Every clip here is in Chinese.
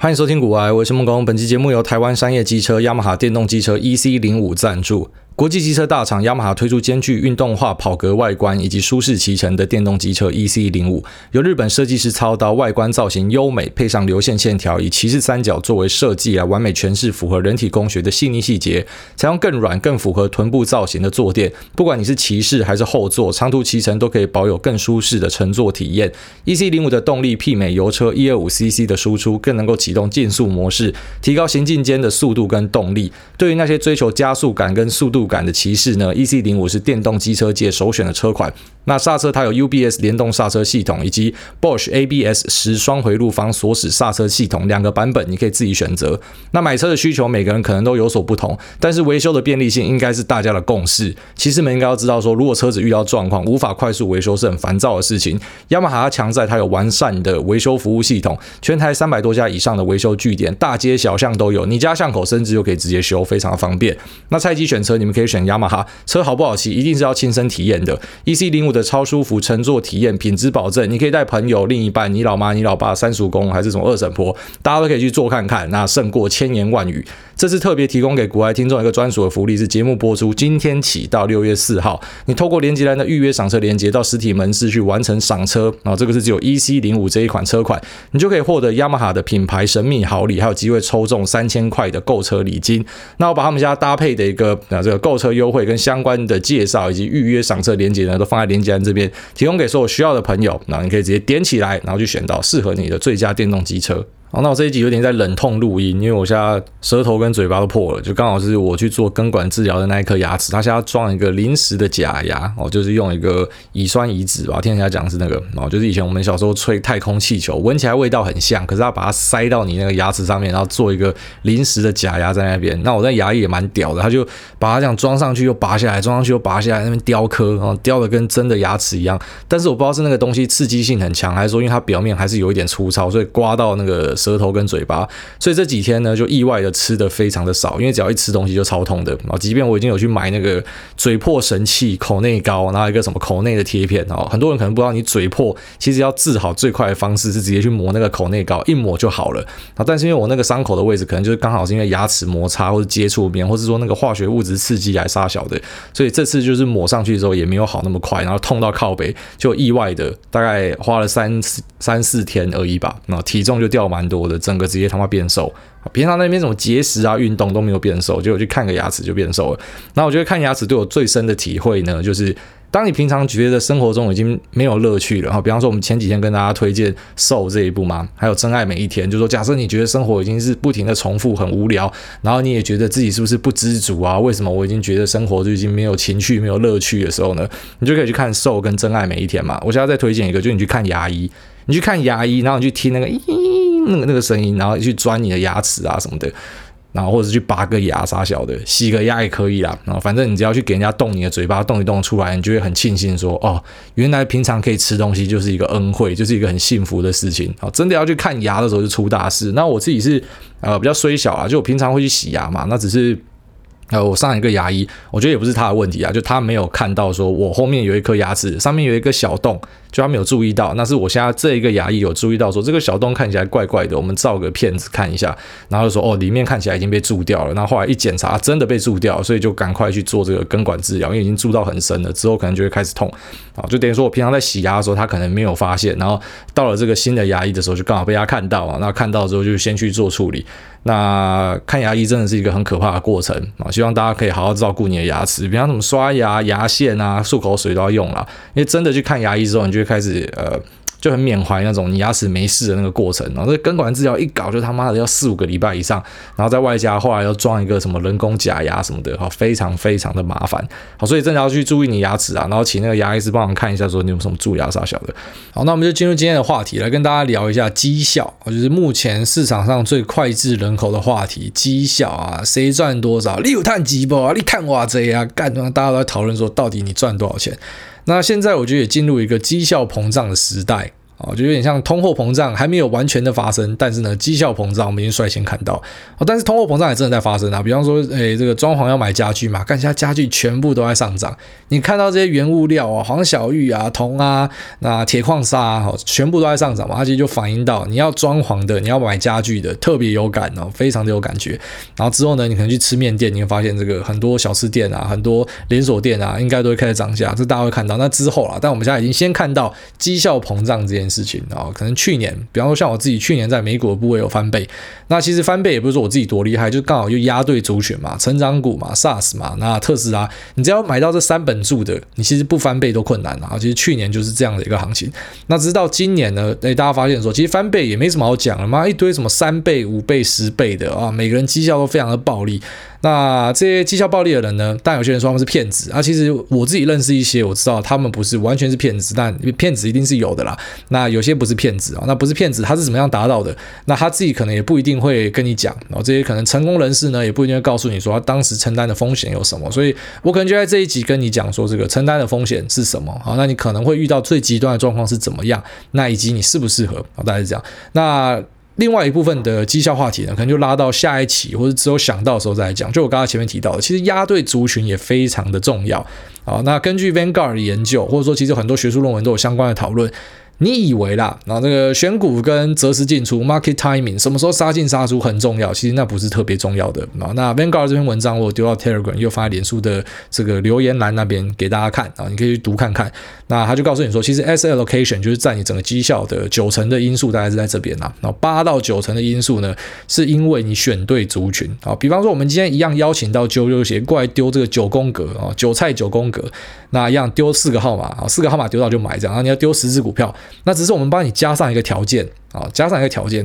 欢迎收听古癌，我是孟工。本期节目由台湾商业机车雅马哈电动机车 EC 零五赞助。国际机车大厂雅马哈推出兼具运动化跑格外观以及舒适骑乘的电动机车 EC 零五，由日本设计师操刀，外观造型优美，配上流线线条，以骑士三角作为设计来完美诠释符合人体工学的细腻细节。采用更软、更符合臀部造型的坐垫，不管你是骑士还是后座，长途骑乘都可以保有更舒适的乘坐体验。EC 零五的动力媲美油车一二五 CC 的输出，更能够启动竞速模式，提高行进间的速度跟动力。对于那些追求加速感跟速度感的骑士呢，EC 零五是电动机车界首选的车款。那刹车它有 UBS 联动刹车系统以及 Bosch ABS 十双回路方锁死刹车系统两个版本，你可以自己选择。那买车的需求每个人可能都有所不同，但是维修的便利性应该是大家的共识。骑士们应该要知道说，如果车子遇到状况无法快速维修是很烦躁的事情。雅马哈强在它有完善的维修服务系统，全台三百多家以上的维修据点，大街小巷都有，你家巷口甚至就可以直接修，非常的方便。那菜鸡选车，你们可以选雅马哈，车好不好骑，一定是要亲身体验的。EC 零五的超舒服乘坐体验，品质保证，你可以带朋友、另一半、你老妈、你老爸、三叔公，还是什么二婶婆，大家都可以去坐看看，那胜过千言万语。这次特别提供给国外听众一个专属的福利，是节目播出今天起到六月四号，你透过连结栏的预约赏车连结到实体门市去完成赏车，然后这个是只有 EC 零五这一款车款，你就可以获得雅马哈的品牌神秘好礼，还有机会抽中三千块的购车礼金。那我把他们家搭配的一个啊这个购车优惠跟相关的介绍以及预约赏车连结呢，都放在连结栏这边，提供给所有需要的朋友，那你可以直接点起来，然后去选到适合你的最佳电动机车。好，那我这一集有点在忍痛录音，因为我现在舌头跟嘴巴都破了，就刚好是我去做根管治疗的那一颗牙齿，它现在装一个临时的假牙，哦，就是用一个乙酸乙酯吧，听人家讲是那个，哦，就是以前我们小时候吹太空气球，闻起来味道很像，可是它把它塞到你那个牙齿上面，然后做一个临时的假牙在那边。那我那牙医也蛮屌的，他就把它这样装上去又拔下来，装上去又拔下来，那边雕刻，然后雕的跟真的牙齿一样。但是我不知道是那个东西刺激性很强，还是说因为它表面还是有一点粗糙，所以刮到那个舌头跟嘴巴。所以这几天呢，就意外的吃的非常的少，因为只要一吃东西就超痛的啊。即便我已经有去买那个嘴破神器口内膏，然后一个什么口内的贴片哦，很多人可能不知道，你嘴破其实要治好最快的方式是直接去抹那个口内膏，一抹就好了啊。但是因为我那个伤口的位置可能就是刚好是因为牙齿摩擦或者接触面，或是说那个化学物质刺激来杀小的，所以这次就是抹上去之后也没有好那么快，然后痛到靠北，就意外的大概花了三三四天而已吧，那体重就掉蛮多的，整个直接。他妈变瘦，平常那边什么节食啊、运动都没有变瘦，结果去看个牙齿就变瘦了。那我觉得看牙齿对我最深的体会呢，就是当你平常觉得生活中已经没有乐趣了，哈，比方说我们前几天跟大家推荐《瘦》这一部嘛，还有《真爱每一天》，就说假设你觉得生活已经是不停的重复、很无聊，然后你也觉得自己是不是不知足啊？为什么我已经觉得生活就已经没有情趣、没有乐趣的时候呢？你就可以去看《瘦》跟《真爱每一天》嘛。我现在再推荐一个，就是你去看牙医，你去看牙医，然后你去听那个。那个那个声音，然后去钻你的牙齿啊什么的，然后或者是去拔个牙啥小的，洗个牙也可以啦。然后反正你只要去给人家动你的嘴巴，动一动出来，你就会很庆幸说，哦，原来平常可以吃东西就是一个恩惠，就是一个很幸福的事情。啊，真的要去看牙的时候就出大事。那我自己是呃比较虽小啊，就我平常会去洗牙嘛，那只是。呃，我上一个牙医，我觉得也不是他的问题啊，就他没有看到说我后面有一颗牙齿，上面有一个小洞，就他没有注意到。那是我现在这一个牙医有注意到说这个小洞看起来怪怪的，我们照个片子看一下，然后就说哦，里面看起来已经被蛀掉了。那后，来一检查，真的被蛀掉，所以就赶快去做这个根管治疗，因为已经蛀到很深了，之后可能就会开始痛啊。就等于说我平常在洗牙的时候，他可能没有发现，然后到了这个新的牙医的时候，就刚好被他看到啊。那看到之后就先去做处理。那看牙医真的是一个很可怕的过程啊！希望大家可以好好照顾你的牙齿，比方什么刷牙、牙线啊、漱口水都要用啦。因为真的去看牙医之后，你就会开始呃。就很缅怀那种你牙齿没事的那个过程，然后这根管治疗一搞就他妈的要四五个礼拜以上，然后在外加后来要装一个什么人工假牙什么的，哈，非常非常的麻烦，好，所以真的要去注意你牙齿啊，然后请那个牙医师帮忙看一下，说你有什么蛀牙啥小的。好，那我们就进入今天的话题，来跟大家聊一下绩效，就是目前市场上最脍炙人口的话题，绩效啊，谁赚多少？你有赚几波啊？你看我这啊，干，大家都在讨论说到底你赚多少钱？那现在我觉得也进入一个绩效膨胀的时代。哦，就有点像通货膨胀还没有完全的发生，但是呢，绩效膨胀我们已经率先看到。哦，但是通货膨胀也真的在发生啊，比方说，诶，这个装潢要买家具嘛，看一下家具全部都在上涨。你看到这些原物料啊，黄小玉啊、铜啊、那铁矿砂啊，全部都在上涨嘛，它其实就反映到你要装潢的、你要买家具的，特别有感哦，非常的有感觉。然后之后呢，你可能去吃面店，你会发现这个很多小吃店啊，很多连锁店啊，应该都会开始涨价，这大家会看到。那之后啦，但我们现在已经先看到绩效膨胀这件事情啊，可能去年，比方说像我自己去年在美股的部位有翻倍，那其实翻倍也不是说我自己多厉害，就刚好就压对族群嘛，成长股嘛，SaaS 嘛，那特斯拉，你只要买到这三本柱的，你其实不翻倍都困难啊。其实去年就是这样的一个行情，那直到今年呢，诶，大家发现说，其实翻倍也没什么好讲了嘛，一堆什么三倍、五倍、十倍的啊，每个人绩效都非常的暴利。那这些绩效暴利的人呢？但有些人说他们是骗子啊。其实我自己认识一些，我知道他们不是完全是骗子，但骗子一定是有的啦。那那有些不是骗子啊，那不是骗子，他是怎么样达到的？那他自己可能也不一定会跟你讲。然后这些可能成功人士呢，也不一定会告诉你说他当时承担的风险有什么。所以我可能就在这一集跟你讲说，这个承担的风险是什么？好，那你可能会遇到最极端的状况是怎么样？那以及你适不适合？好，大概是这样。那。另外一部分的绩效话题呢，可能就拉到下一期，或者只有想到的时候再来讲。就我刚才前面提到的，其实押对族群也非常的重要。好，那根据 Vanguard 的研究，或者说其实很多学术论文都有相关的讨论。你以为啦，然后这个选股跟择时进出 （market timing） 什么时候杀进杀出很重要，其实那不是特别重要的。那 Vanguard 这篇文章我丢到 Telegram 又发在脸书的这个留言栏那边给大家看啊，你可以去读看看。那他就告诉你说，其实 asset allocation 就是占你整个绩效的九成的因素大概是在这边啦。然后八到九成的因素呢，是因为你选对族群。啊，比方说我们今天一样邀请到啾啾鞋过来丢这个九宫格啊，韭菜九宫格，那一样丢四个号码啊，四个号码丢到就买这样，然后你要丢十只股票。那只是我们帮你加上一个条件啊，加上一个条件，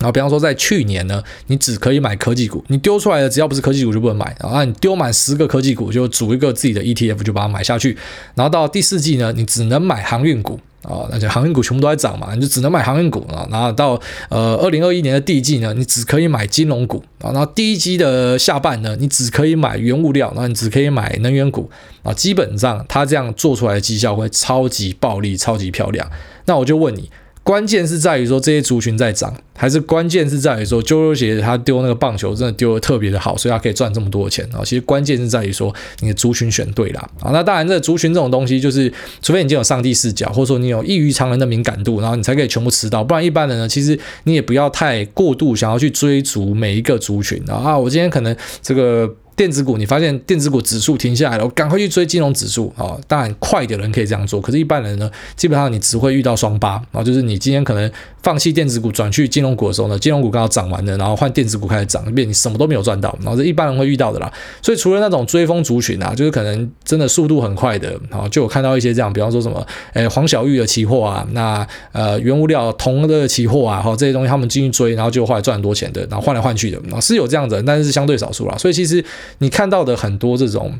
然后比方说在去年呢，你只可以买科技股，你丢出来的只要不是科技股就不能买啊。你丢满十个科技股就组一个自己的 ETF 就把它买下去，然后到第四季呢，你只能买航运股啊，那就航运股全部都在涨嘛，你就只能买航运股啊。然后到呃二零二一年的第一季呢，你只可以买金融股啊。然后第一季的下半呢，你只可以买原物料，然后你只可以买能源股啊。基本上它这样做出来的绩效会超级暴利，超级漂亮。那我就问你，关键是在于说这些族群在涨，还是关键是在于说啾啾鞋他丢那个棒球真的丢得特别的好，所以他可以赚这么多钱啊？其实关键是在于说你的族群选对了啊。那当然，这族群这种东西，就是除非你已经有上帝视角，或者说你有异于常人的敏感度，然后你才可以全部吃到。不然一般人呢，其实你也不要太过度想要去追逐每一个族群啊。我今天可能这个。电子股，你发现电子股指数停下来了，我赶快去追金融指数啊！当然，快的人可以这样做，可是，一般人呢，基本上你只会遇到双八啊，就是你今天可能放弃电子股转去金融股的时候呢，金融股刚好涨完了，然后换电子股开始涨，变你什么都没有赚到，然后这一般人会遇到的啦。所以，除了那种追风族群啊，就是可能真的速度很快的啊，就有看到一些这样，比方说什么，诶，黄小玉的期货啊，那呃原物料铜的期货啊，哈这些东西他们进去追，然后就后来赚很多钱的，然后换来换去的啊，是有这样子的，但是是相对少数啦。所以其实。你看到的很多这种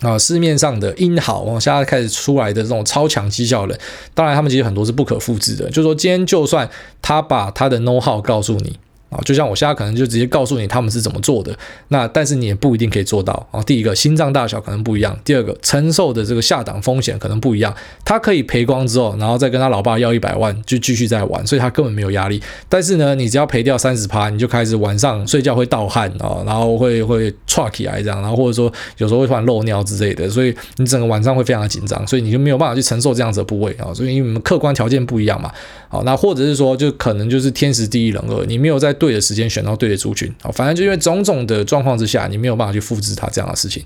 啊，市面上的英豪往下开始出来的这种超强绩效人，当然他们其实很多是不可复制的。就是说，今天就算他把他的 know how 告诉你。啊，就像我现在可能就直接告诉你他们是怎么做的，那但是你也不一定可以做到啊。第一个心脏大小可能不一样，第二个承受的这个下档风险可能不一样。他可以赔光之后，然后再跟他老爸要一百万，就继续再玩，所以他根本没有压力。但是呢，你只要赔掉三十趴，你就开始晚上睡觉会盗汗啊，然后会会剉起来这样，然后或者说有时候会突然漏尿之类的，所以你整个晚上会非常的紧张，所以你就没有办法去承受这样子的部位啊。所以因为你们客观条件不一样嘛，好，那或者是说就可能就是天时地利人和，你没有在对的时间选到对的族群，好，反正就因为种种的状况之下，你没有办法去复制它这样的事情，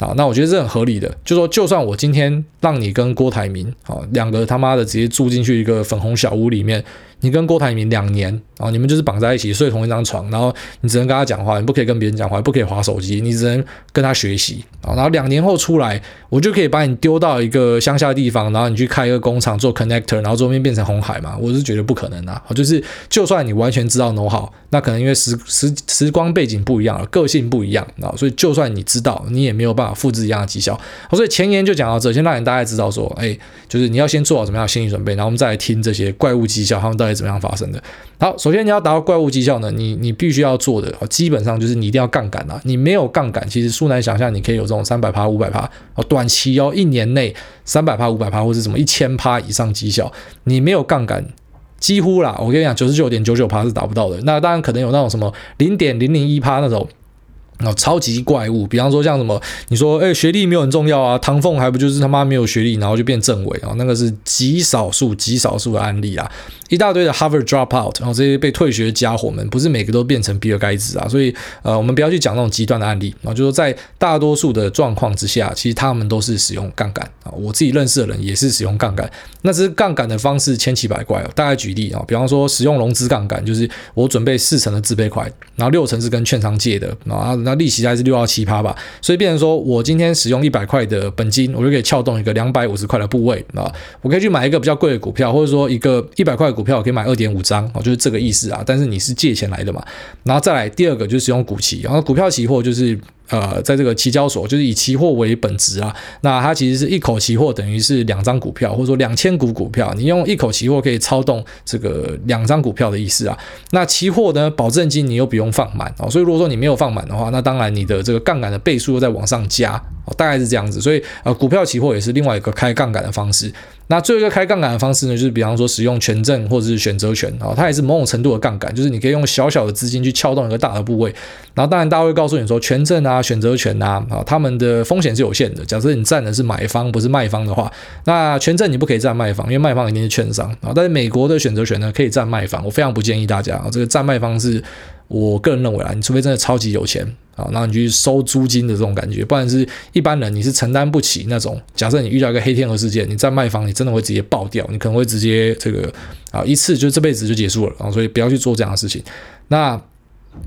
好，那我觉得这很合理的，就说就算我今天让你跟郭台铭，好，两个他妈的直接住进去一个粉红小屋里面。你跟郭台铭两年啊，你们就是绑在一起睡同一张床，然后你只能跟他讲话，你不可以跟别人讲话，不可以划手机，你只能跟他学习啊。然后两年后出来，我就可以把你丢到一个乡下的地方，然后你去开一个工厂做 connector，然后周边变成红海嘛？我是觉得不可能啊。就是就算你完全知道 know how，那可能因为时时时光背景不一样了，个性不一样啊，所以就算你知道，你也没有办法复制一样的绩效。所以前言就讲到这，先让你大概知道说，哎，就是你要先做好什么样的心理准备，然后我们再来听这些怪物绩效他们到底。会怎么样发生的。好，首先你要达到怪物绩效呢，你你必须要做的基本上就是你一定要杠杆啊，你没有杠杆，其实苏南想象你可以有这种三百趴、五百趴哦，短期哦，一年内三百趴、五百趴，或是什么一千趴以上绩效，你没有杠杆，几乎啦，我跟你讲，九十九点九九趴是达不到的。那当然可能有那种什么零点零零一趴那种。哦，超级怪物，比方说像什么，你说，哎，学历没有很重要啊，唐凤还不就是他妈没有学历，然后就变政委啊，那个是极少数、极少数的案例啊，一大堆的 Harvard dropout，然后这些被退学的家伙们，不是每个都变成比尔盖茨啊，所以，呃，我们不要去讲那种极端的案例啊，就是说在大多数的状况之下，其实他们都是使用杠杆啊，我自己认识的人也是使用杠杆，那只是杠杆的方式千奇百怪哦，大概举例啊，比方说使用融资杠杆，就是我准备四成的自备款，然后六成是跟券商借的那利息还是六到七趴吧，所以变成说我今天使用一百块的本金，我就可以撬动一个两百五十块的部位啊，我可以去买一个比较贵的股票，或者说一个一百块的股票可以买二点五张啊，就是这个意思啊。但是你是借钱来的嘛，然后再来第二个就是使用股期，然后股票期货就是。呃，在这个期交所，就是以期货为本质啊，那它其实是一口期货，等于是两张股票，或者说两千股股票，你用一口期货可以操纵这个两张股票的意思啊。那期货呢，保证金你又不用放满哦，所以如果说你没有放满的话，那当然你的这个杠杆的倍数又在往上加哦，大概是这样子。所以呃，股票期货也是另外一个开杠杆的方式。那最后一个开杠杆的方式呢，就是比方说使用权证或者是选择权啊，它也是某种程度的杠杆，就是你可以用小小的资金去撬动一个大的部位。然后当然大家会告诉你说，权证啊、选择权啊，啊，他们的风险是有限的。假设你占的是买方不是卖方的话，那权证你不可以占卖方，因为卖方一定是券商啊。但是美国的选择权呢，可以占卖方。我非常不建议大家啊，这个占卖方是我个人认为啊，你除非真的超级有钱。啊，然后你去收租金的这种感觉，不然是一般人你是承担不起那种。假设你遇到一个黑天鹅事件，你在卖房，你真的会直接爆掉，你可能会直接这个啊一次就这辈子就结束了啊，所以不要去做这样的事情。那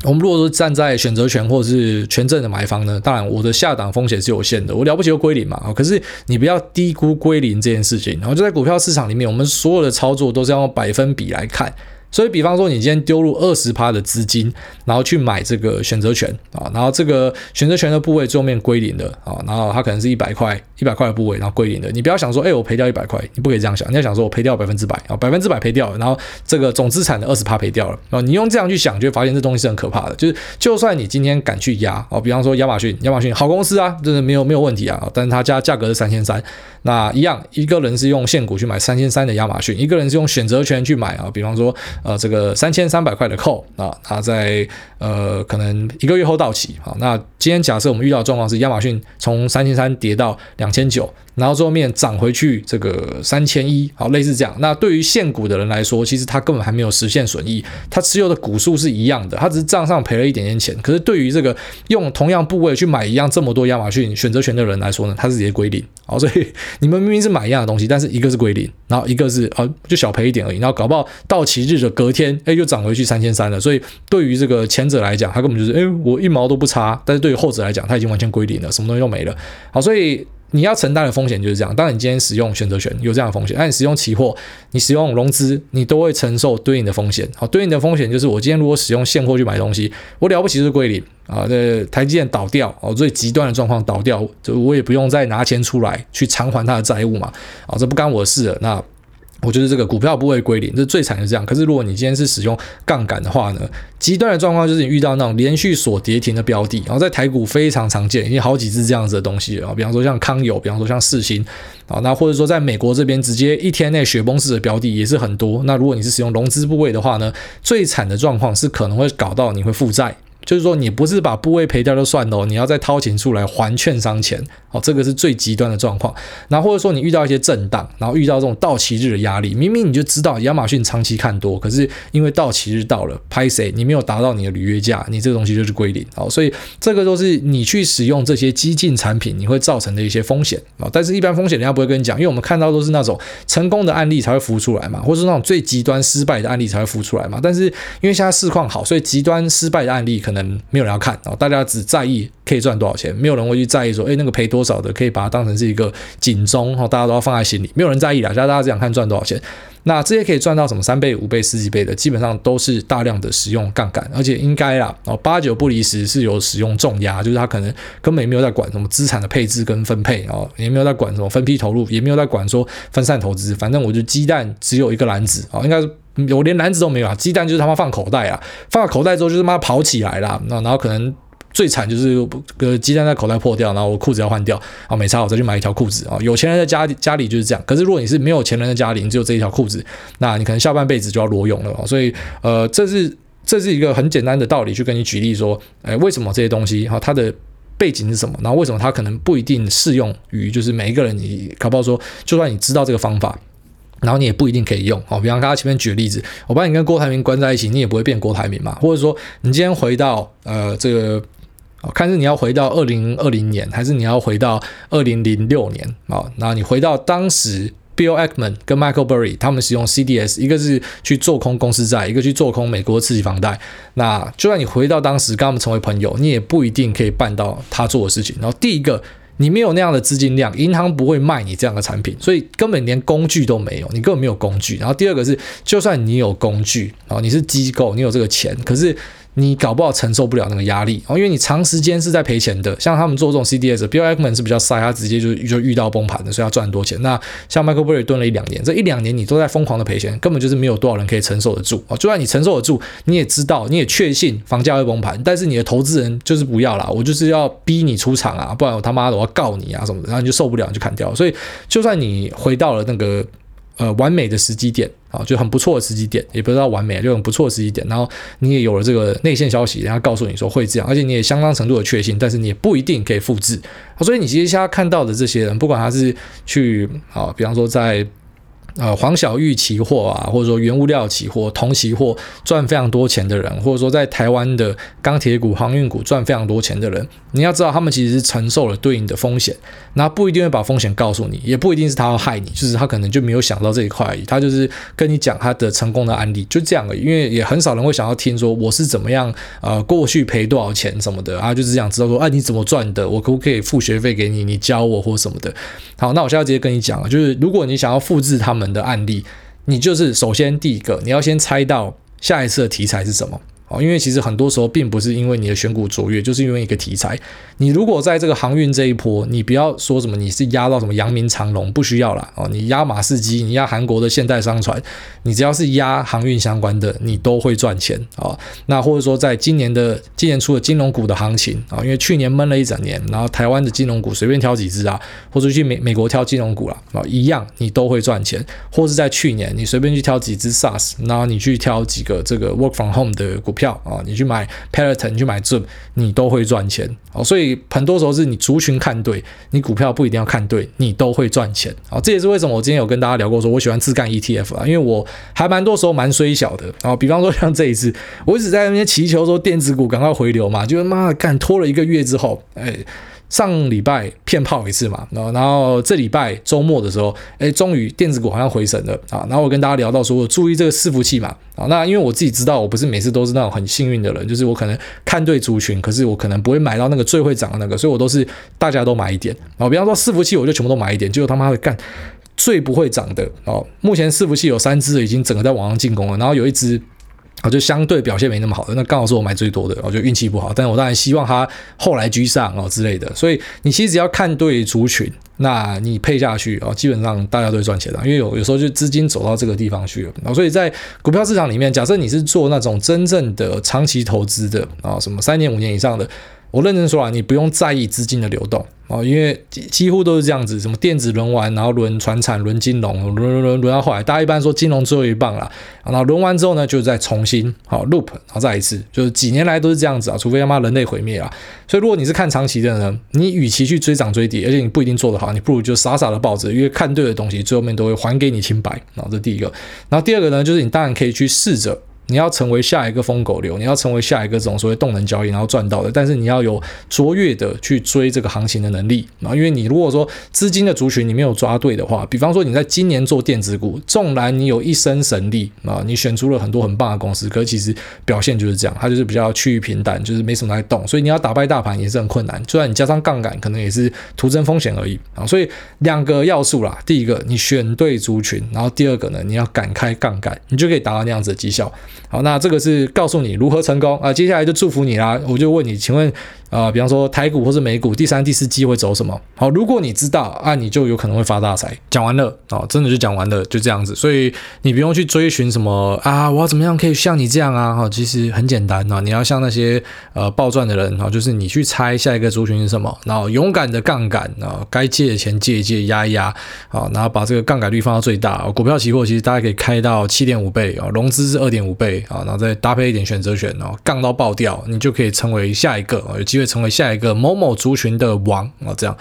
我们如果说站在选择权或者是权证的买方呢，当然我的下档风险是有限的，我了不起就归零嘛啊，可是你不要低估归零这件事情。然后就在股票市场里面，我们所有的操作都是要用百分比来看。所以，比方说，你今天丢入二十趴的资金，然后去买这个选择权啊，然后这个选择权的部位最后面归零的啊，然后它可能是一百块，一百块的部位，然后归零的。你不要想说，哎，我赔掉一百块，你不可以这样想，你要想说我赔掉百分之百啊，百分之百赔掉了，然后这个总资产的二十趴赔掉了啊，你用这样去想，就会发现这东西是很可怕的。就是，就算你今天敢去压啊，比方说亚马逊，亚马逊好公司啊，真的没有没有问题啊，但是它价价格是三千三，那一样，一个人是用现股去买三千三的亚马逊，一个人是用选择权去买啊，比方说，呃，这个三千。三百块的扣啊，它在呃可能一个月后到期。好，那今天假设我们遇到的状况是亚马逊从三千三跌到两千九，然后最后面涨回去这个三千一，好，类似这样。那对于现股的人来说，其实他根本还没有实现损益，他持有的股数是一样的，他只是账上赔了一点点钱。可是对于这个用同样部位去买一样这么多亚马逊选择权的人来说呢，他是直接归零。好，所以你们明明是买一样的东西，但是一个是归零，然后一个是呃就小赔一点而已，然后搞不好到期日隔天，哎又涨回去三千三了。所以对于这个前者来讲，他根本就是哎我一毛都不差，但是对于后者来讲，他已经完全归零了，什么东西都没了。好，所以。你要承担的风险就是这样。当你今天使用选择权，有这样的风险；那你使用期货，你使用融资，你都会承受对应的风险。好，对应的风险就是我今天如果使用现货去买东西，我了不起是归零啊。这台积电倒掉哦，最极端的状况倒掉，就我也不用再拿钱出来去偿还它的债务嘛。啊，这不干我的事了。那。我觉得这个股票不会归零，这最惨是这样。可是如果你今天是使用杠杆的话呢，极端的状况就是你遇到那种连续锁跌停的标的，然后在台股非常常见，已经好几只这样子的东西啊。比方说像康友，比方说像世芯，啊，那或者说在美国这边直接一天内雪崩式的标的也是很多。那如果你是使用融资部位的话呢，最惨的状况是可能会搞到你会负债。就是说，你不是把部位赔掉就算了，你要再掏钱出来还券商钱，哦，这个是最极端的状况。然后或者说你遇到一些震荡，然后遇到这种到期日的压力，明明你就知道亚马逊长期看多，可是因为到期日到了，拍谁你没有达到你的履约价，你这个东西就是归零。哦，所以这个都是你去使用这些激进产品你会造成的一些风险啊。但是，一般风险人家不会跟你讲，因为我们看到都是那种成功的案例才会浮出来嘛，或是那种最极端失败的案例才会浮出来嘛。但是因为现在市况好，所以极端失败的案例可能。能没有人要看，大家只在意可以赚多少钱，没有人会去在意说，哎，那个赔多少的可以把它当成是一个警钟，大家都要放在心里，没有人在意啦，大家只想看赚多少钱。那这些可以赚到什么三倍、五倍、十几倍的，基本上都是大量的使用杠杆，而且应该啦，哦，八九不离十是有使用重压，就是他可能根本也没有在管什么资产的配置跟分配哦，也没有在管什么分批投入，也没有在管说分散投资，反正我就鸡蛋只有一个篮子啊，应该是我连篮子都没有啊，鸡蛋就是他妈放口袋啊，放口袋之后就是妈跑起来了，那然后可能。最惨就是个鸡蛋在口袋破掉，然后我裤子要换掉啊，没差，我再去买一条裤子啊。有钱人的家里家里就是这样，可是如果你是没有钱人的家里，你只有这一条裤子，那你可能下半辈子就要裸泳了。所以呃，这是这是一个很简单的道理，去跟你举例说，哎，为什么这些东西哈，它的背景是什么？然后为什么它可能不一定适用于就是每一个人？你搞不好说，就算你知道这个方法，然后你也不一定可以用。好，比方刚刚前面举的例子，我把你跟郭台铭关在一起，你也不会变郭台铭嘛？或者说，你今天回到呃这个。看是你要回到二零二零年，还是你要回到二零零六年啊？那你回到当时，Bill Ackman 跟 Michael Burry 他们使用 CDS，一个是去做空公司债，一个去做空美国次级房贷。那就算你回到当时跟他们成为朋友，你也不一定可以办到他做的事情。然后第一个，你没有那样的资金量，银行不会卖你这样的产品，所以根本连工具都没有，你根本没有工具。然后第二个是，就算你有工具啊，你是机构，你有这个钱，可是。你搞不好承受不了那个压力哦，因为你长时间是在赔钱的。像他们做这种 CDS，Bill Ackman 是比较塞，他直接就就遇到崩盘的，所以要赚很多钱。那像 Michael Burry 蹲了一两年，这一两年你都在疯狂的赔钱，根本就是没有多少人可以承受得住哦。就算你承受得住，你也知道，你也确信房价会崩盘，但是你的投资人就是不要啦，我就是要逼你出场啊，不然我他妈的我要告你啊什么的，然后你就受不了，你就砍掉。所以就算你回到了那个。呃，完美的时机点啊，就很不错的时机点，也不知道完美，就很不错的时机点。然后你也有了这个内线消息，然后告诉你说会这样，而且你也相当程度的确信，但是你也不一定可以复制。所以你其实现在看到的这些人，不管他是去啊，比方说在。呃，黄小玉期货啊，或者说原物料期货、铜期货赚非常多钱的人，或者说在台湾的钢铁股、航运股赚非常多钱的人，你要知道，他们其实是承受了对应的风险，那不一定会把风险告诉你，也不一定是他要害你，就是他可能就没有想到这一块而已，他就是跟你讲他的成功的案例，就这样而已。因为也很少人会想要听说我是怎么样，呃，过去赔多少钱什么的啊，就是想知道说，哎、啊，你怎么赚的？我可不可以付学费给你？你教我或什么的。好，那我现在直接跟你讲啊，就是如果你想要复制他们的案例，你就是首先第一个，你要先猜到下一次的题材是什么。因为其实很多时候并不是因为你的选股卓越，就是因为一个题材。你如果在这个航运这一波，你不要说什么你是压到什么阳明长龙，不需要啦。哦，你压马士基，你压韩国的现代商船，你只要是压航运相关的，你都会赚钱、哦。那或者说在今年的今年出的金融股的行情啊、哦，因为去年闷了一整年，然后台湾的金融股随便挑几只啊，或者去美美国挑金融股啦，啊、一样你都会赚钱。或是在去年你随便去挑几只 SaaS，然后你去挑几个这个 Work from Home 的股。票票啊，你去买 Peloton，你去买 Zoom，你都会赚钱哦。所以很多时候是你族群看对，你股票不一定要看对，你都会赚钱啊。这也是为什么我今天有跟大家聊过，说我喜欢自干 ETF 啊，因为我还蛮多时候蛮衰小的啊。比方说像这一次，我一直在那边祈求说电子股赶快回流嘛，就是妈的干拖了一个月之后，哎。上礼拜骗炮一次嘛，然后然后这礼拜周末的时候，哎，终于电子股好像回神了啊。然后我跟大家聊到说，我注意这个伺服器嘛，啊，那因为我自己知道，我不是每次都是那种很幸运的人，就是我可能看对族群，可是我可能不会买到那个最会涨的那个，所以我都是大家都买一点啊。比方说伺服器，我就全部都买一点，结果他妈的干最不会涨的哦。目前伺服器有三只已经整个在网上进攻了，然后有一只。我就相对表现没那么好的，那刚好是我买最多的，我就运气不好。但我当然希望它后来居上哦之类的。所以你其实只要看对族群，那你配下去哦，基本上大家都会赚钱的。因为有有时候就资金走到这个地方去了，所以在股票市场里面，假设你是做那种真正的长期投资的啊，什么三年五年以上的。我认真说啊，你不用在意资金的流动哦，因为几乎都是这样子，什么电子轮完，然后轮船产，轮金融，轮轮轮轮到后来，大家一般说金融最后一棒了，然后轮完之后呢，就再重新好 loop，然后再一次，就是几年来都是这样子啊，除非他妈人类毁灭啊。所以如果你是看长期的呢，你与其去追涨追跌，而且你不一定做得好，你不如就傻傻的抱着，因为看对的东西最后面都会还给你清白。然后这第一个，然后第二个呢，就是你当然可以去试着。你要成为下一个疯狗流，你要成为下一个这种所谓动能交易然后赚到的，但是你要有卓越的去追这个行情的能力啊。因为你如果说资金的族群你没有抓对的话，比方说你在今年做电子股，纵然你有一身神力啊，你选出了很多很棒的公司，可是其实表现就是这样，它就是比较趋于平淡，就是没什么在动，所以你要打败大盘也是很困难。就算你加上杠杆，可能也是徒增风险而已啊。所以两个要素啦，第一个你选对族群，然后第二个呢，你要敢开杠杆，你就可以达到那样子的绩效。好，那这个是告诉你如何成功啊。接下来就祝福你啦，我就问你，请问。啊、比方说台股或是美股第三、第四季会走什么？好，如果你知道啊，你就有可能会发大财。讲完了哦，真的就讲完了，就这样子。所以你不用去追寻什么啊，我要怎么样可以像你这样啊？哈，其实很简单啊，你要像那些呃暴赚的人啊，就是你去猜下一个族群是什么，然后勇敢的杠杆啊，该借的钱借一借，压一压啊，然后把这个杠杆率放到最大。股票期货其实大家可以开到七点五倍啊，融资是二点五倍啊，然后再搭配一点选择权，然后杠到爆掉，你就可以成为下一个有机会。成为下一个某某族群的王啊，这样，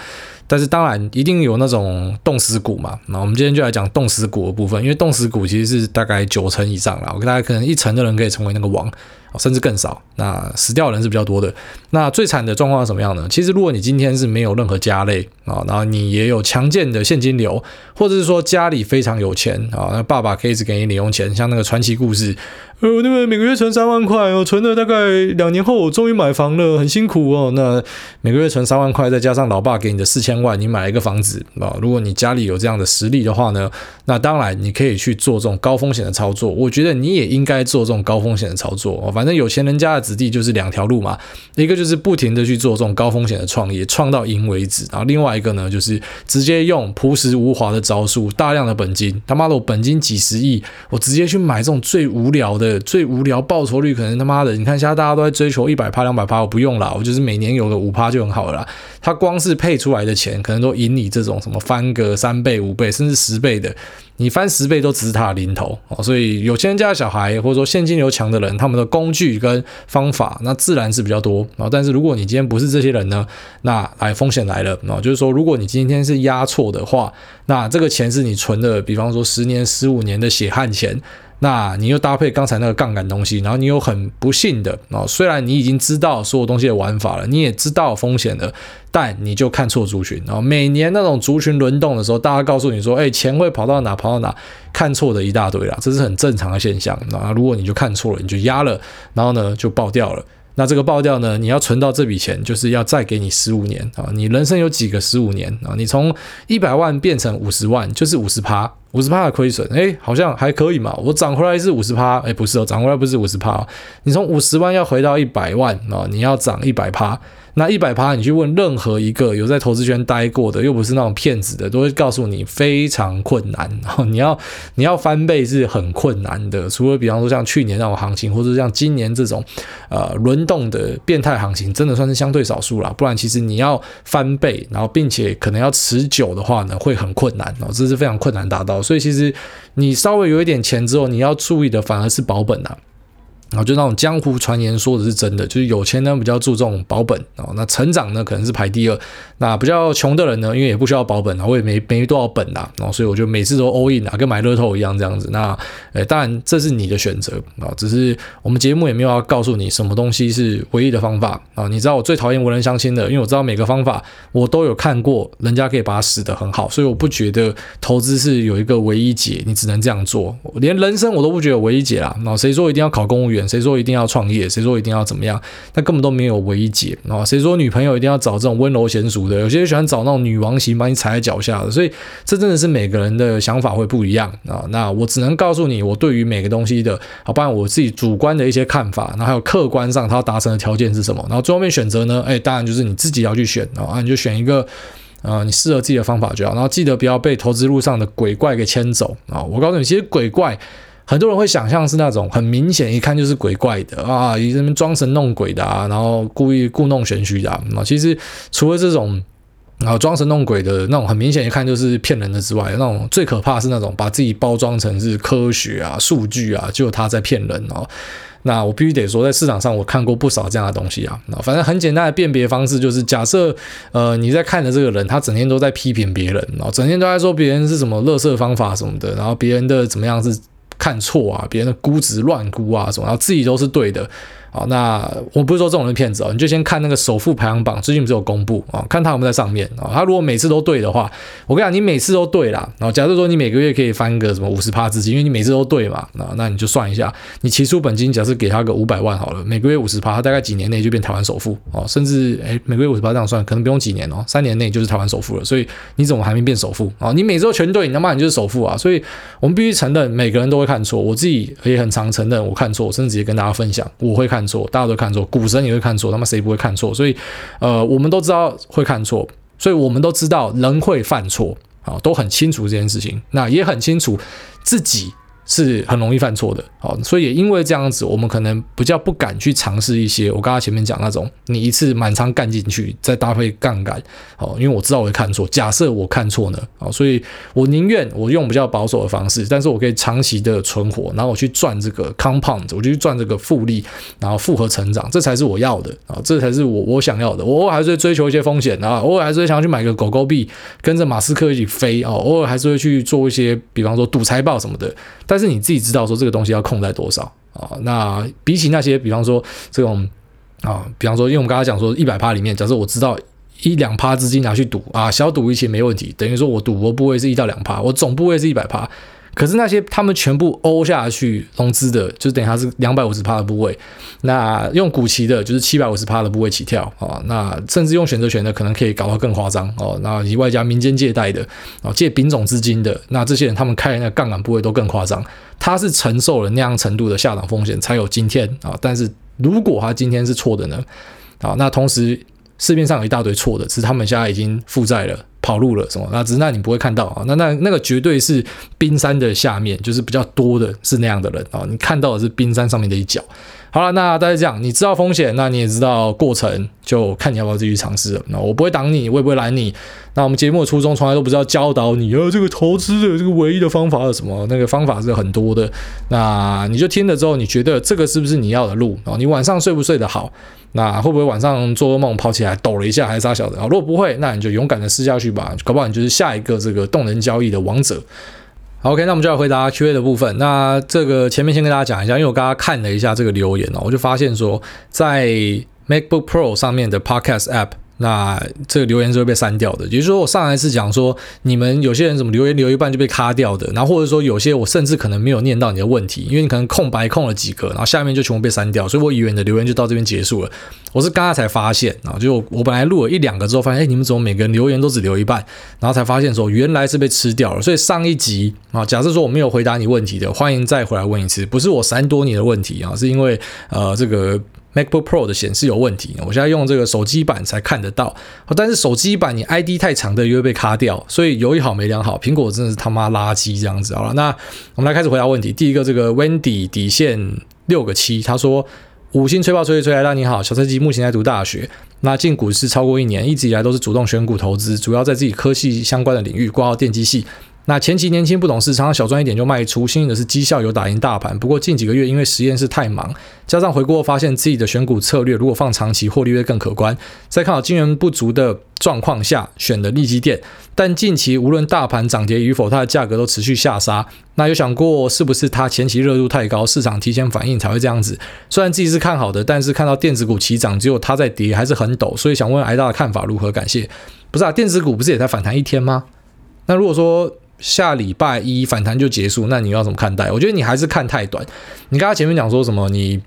但是当然一定有那种冻死股嘛。那我们今天就来讲冻死股的部分，因为冻死股其实是大概九成以上啦，我跟大家可能一成的人可以成为那个王。甚至更少，那死掉的人是比较多的。那最惨的状况是什么样呢？其实如果你今天是没有任何家累啊，然后你也有强健的现金流，或者是说家里非常有钱啊，那爸爸可以一直给你零用钱，像那个传奇故事，呃，那个每个月存三万块哦，存了大概两年后，我终于买房了，很辛苦哦。那每个月存三万块，再加上老爸给你的四千万，你买了一个房子啊。如果你家里有这样的实力的话呢，那当然你可以去做这种高风险的操作。我觉得你也应该做这种高风险的操作哦，反。反正有钱人家的子弟就是两条路嘛，一个就是不停的去做这种高风险的创业，创到赢为止，然后另外一个呢，就是直接用朴实无华的招数，大量的本金，他妈的我本金几十亿，我直接去买这种最无聊的、最无聊报酬率可能他妈的，你看现在大家都在追求一百趴、两百趴，我不用啦，我就是每年有个五趴就很好了啦。他光是配出来的钱，可能都赢你这种什么翻个三倍、五倍，甚至十倍的。你翻十倍都只是他的零头哦，所以有钱人家的小孩或者说现金流强的人，他们的工具跟方法那自然是比较多啊。但是如果你今天不是这些人呢，那来风险来了啊，就是说如果你今天是押错的话，那这个钱是你存的，比方说十年、十五年的血汗钱。那你又搭配刚才那个杠杆东西，然后你又很不幸的啊，虽然你已经知道所有东西的玩法了，你也知道风险了，但你就看错族群。然后每年那种族群轮动的时候，大家告诉你说，哎，钱会跑到哪跑到哪，看错的一大堆啦，这是很正常的现象。那如果你就看错了，你就压了，然后呢就爆掉了。那这个爆掉呢，你要存到这笔钱，就是要再给你十五年啊。你人生有几个十五年啊？你从一百万变成五十万，就是五十趴。五十趴的亏损，哎，好像还可以嘛。我涨回来是五十趴，哎，不是哦，涨回来不是五十趴。你从五十万要回到一百万啊，你要涨一百趴。那一百趴，你去问任何一个有在投资圈待过的，又不是那种骗子的，都会告诉你非常困难。然 后你要你要翻倍是很困难的，除了比方说像去年那种行情，或者像今年这种呃轮动的变态行情，真的算是相对少数啦。不然其实你要翻倍，然后并且可能要持久的话呢，会很困难哦，这是非常困难达到。所以其实你稍微有一点钱之后，你要注意的反而是保本啊。然后就那种江湖传言说的是真的，就是有钱呢比较注重保本哦，那成长呢可能是排第二，那比较穷的人呢，因为也不需要保本啊，我也没没多少本呐，然后所以我就每次都 all in 啊，跟买乐透一样这样子。那呃，当然这是你的选择啊，只是我们节目也没有要告诉你什么东西是唯一的方法啊。你知道我最讨厌无人相亲的，因为我知道每个方法我都有看过，人家可以把它使得很好，所以我不觉得投资是有一个唯一解，你只能这样做，连人生我都不觉得唯一解啦。那谁说一定要考公务员？谁说一定要创业？谁说一定要怎么样？那根本都没有唯一解啊！谁说女朋友一定要找这种温柔娴淑的？有些人喜欢找那种女王型，把你踩在脚下的。所以这真的是每个人的想法会不一样啊！那我只能告诉你，我对于每个东西的，好，包括我自己主观的一些看法，然后还有客观上它达成的条件是什么？然后最后面选择呢？哎，当然就是你自己要去选啊！你就选一个啊，你适合自己的方法就好。然后记得不要被投资路上的鬼怪给牵走啊！我告诉你，其实鬼怪。很多人会想象是那种很明显一看就是鬼怪的啊，以什么装神弄鬼的啊，然后故意故弄玄虚的啊。其实除了这种啊装神弄鬼的那种很明显一看就是骗人的之外，那种最可怕是那种把自己包装成是科学啊、数据啊，就他在骗人哦。那我必须得说，在市场上我看过不少这样的东西啊。反正很简单的辨别方式就是，假设呃你在看的这个人，他整天都在批评别人，然后整天都在说别人是什么垃圾方法什么的，然后别人的怎么样是。看错啊，别人的估值乱估啊什么，然后自己都是对的。好，那我不是说这种人骗子哦，你就先看那个首富排行榜，最近不是有公布啊？看他有没有在上面啊？他如果每次都对的话，我跟你讲，你每次都对啦。然后假设说你每个月可以翻个什么五十趴资金，因为你每次都对嘛，那，那你就算一下，你起初本金假设给他个五百万好了，每个月五十趴，他大概几年内就变台湾首富哦，甚至诶每个月五十趴这样算，可能不用几年哦，三年内就是台湾首富了。所以你怎么还没变首富啊？你每次都全对，你他妈你就是首富啊！所以我们必须承认，每个人都会看错，我自己也很常承认我看错，甚至直接跟大家分享我会看错，大家都看错。股神也会看错，他妈谁不会看错？所以，呃，我们都知道会看错，所以我们都知道人会犯错，啊，都很清楚这件事情，那也很清楚自己。是很容易犯错的，好，所以也因为这样子，我们可能比较不敢去尝试一些我刚刚前面讲那种，你一次满仓干进去，再搭配杠杆，哦，因为我知道我会看错，假设我看错呢，好，所以我宁愿我用比较保守的方式，但是我可以长期的存活，然后我去赚这个 compound，我就去赚这个复利，然后复合成长，这才是我要的啊，这才是我我想要的，我偶尔还是会追求一些风险啊，偶尔还是会想要去买个狗狗币，跟着马斯克一起飞啊，偶尔还是会去做一些，比方说赌财报什么的。但但是你自己知道说这个东西要控在多少啊？那比起那些，比方说这种啊，比方说，因为我们刚才讲说一百趴里面，假设我知道一两趴资金拿去赌啊，小赌一些没问题，等于说我赌博部位是一到两趴，我总部位是一百趴。可是那些他们全部欧下去融资的，就是等于他是两百五十趴的部位。那用股期的，就是七百五十趴的部位起跳啊。那甚至用选择权的，可能可以搞到更夸张哦。那以外加民间借贷的啊，借丙种资金的，那这些人他们开的那杠杆部位都更夸张。他是承受了那样程度的下档风险，才有今天啊。但是如果他今天是错的呢？啊，那同时市面上有一大堆错的，只是他们现在已经负债了。跑路了什么？那只是那你不会看到啊，那那那个绝对是冰山的下面，就是比较多的是那样的人啊，你看到的是冰山上面的一角。好了，那大家这样，你知道风险，那你也知道过程，就看你要不要继续尝试了。那我不会挡你，我也不会拦你。那我们节目的初衷从来都不是要教导你，呃，这个投资的这个唯一的方法是什么？那个方法是很多的。那你就听了之后，你觉得这个是不是你要的路啊？你晚上睡不睡得好？那会不会晚上做噩梦跑起来抖了一下还是啥小的啊？如果不会，那你就勇敢的试下去吧，搞不好你就是下一个这个动能交易的王者。OK，那我们就要回答 Q&A 的部分。那这个前面先跟大家讲一下，因为我刚刚看了一下这个留言哦，我就发现说，在 MacBook Pro 上面的 Podcast App。那这个留言是会被删掉的，也就是说，我上一次讲说，你们有些人怎么留言留一半就被卡掉的，然后或者说有些我甚至可能没有念到你的问题，因为你可能空白空了几个，然后下面就全部被删掉，所以我以为你的留言就到这边结束了。我是刚刚才发现啊，就我本来录了一两个之后，发现哎，你们怎么每个人留言都只留一半，然后才发现说原来是被吃掉了。所以上一集啊，假设说我没有回答你问题的，欢迎再回来问一次，不是我删多你的问题啊，是因为呃这个。MacBook Pro 的显示有问题，我现在用这个手机版才看得到。但是手机版你 ID 太长的又会被卡掉，所以有一好没两好。苹果真的是他妈垃圾这样子。好了，那我们来开始回答问题。第一个，这个 Wendy 底线六个七，他说五星吹爆吹吹来，大你好，小菜鸡目前在读大学，那进股市超过一年，一直以来都是主动选股投资，主要在自己科系相关的领域，挂号电机系。那前期年轻不懂事，常常小赚一点就卖出。幸运的是绩效有打赢大盘，不过近几个月因为实验室太忙，加上回顾后发现自己的选股策略如果放长期获利会更可观。在看好金元不足的状况下，选的利基电，但近期无论大盘涨跌与否，它的价格都持续下杀。那有想过是不是它前期热度太高，市场提前反应才会这样子？虽然自己是看好的，但是看到电子股齐涨，只有它在跌，还是很抖。所以想问挨大的看法如何？感谢。不是啊，电子股不是也在反弹一天吗？那如果说下礼拜一反弹就结束，那你要怎么看待？我觉得你还是看太短。你刚刚前面讲说什么？你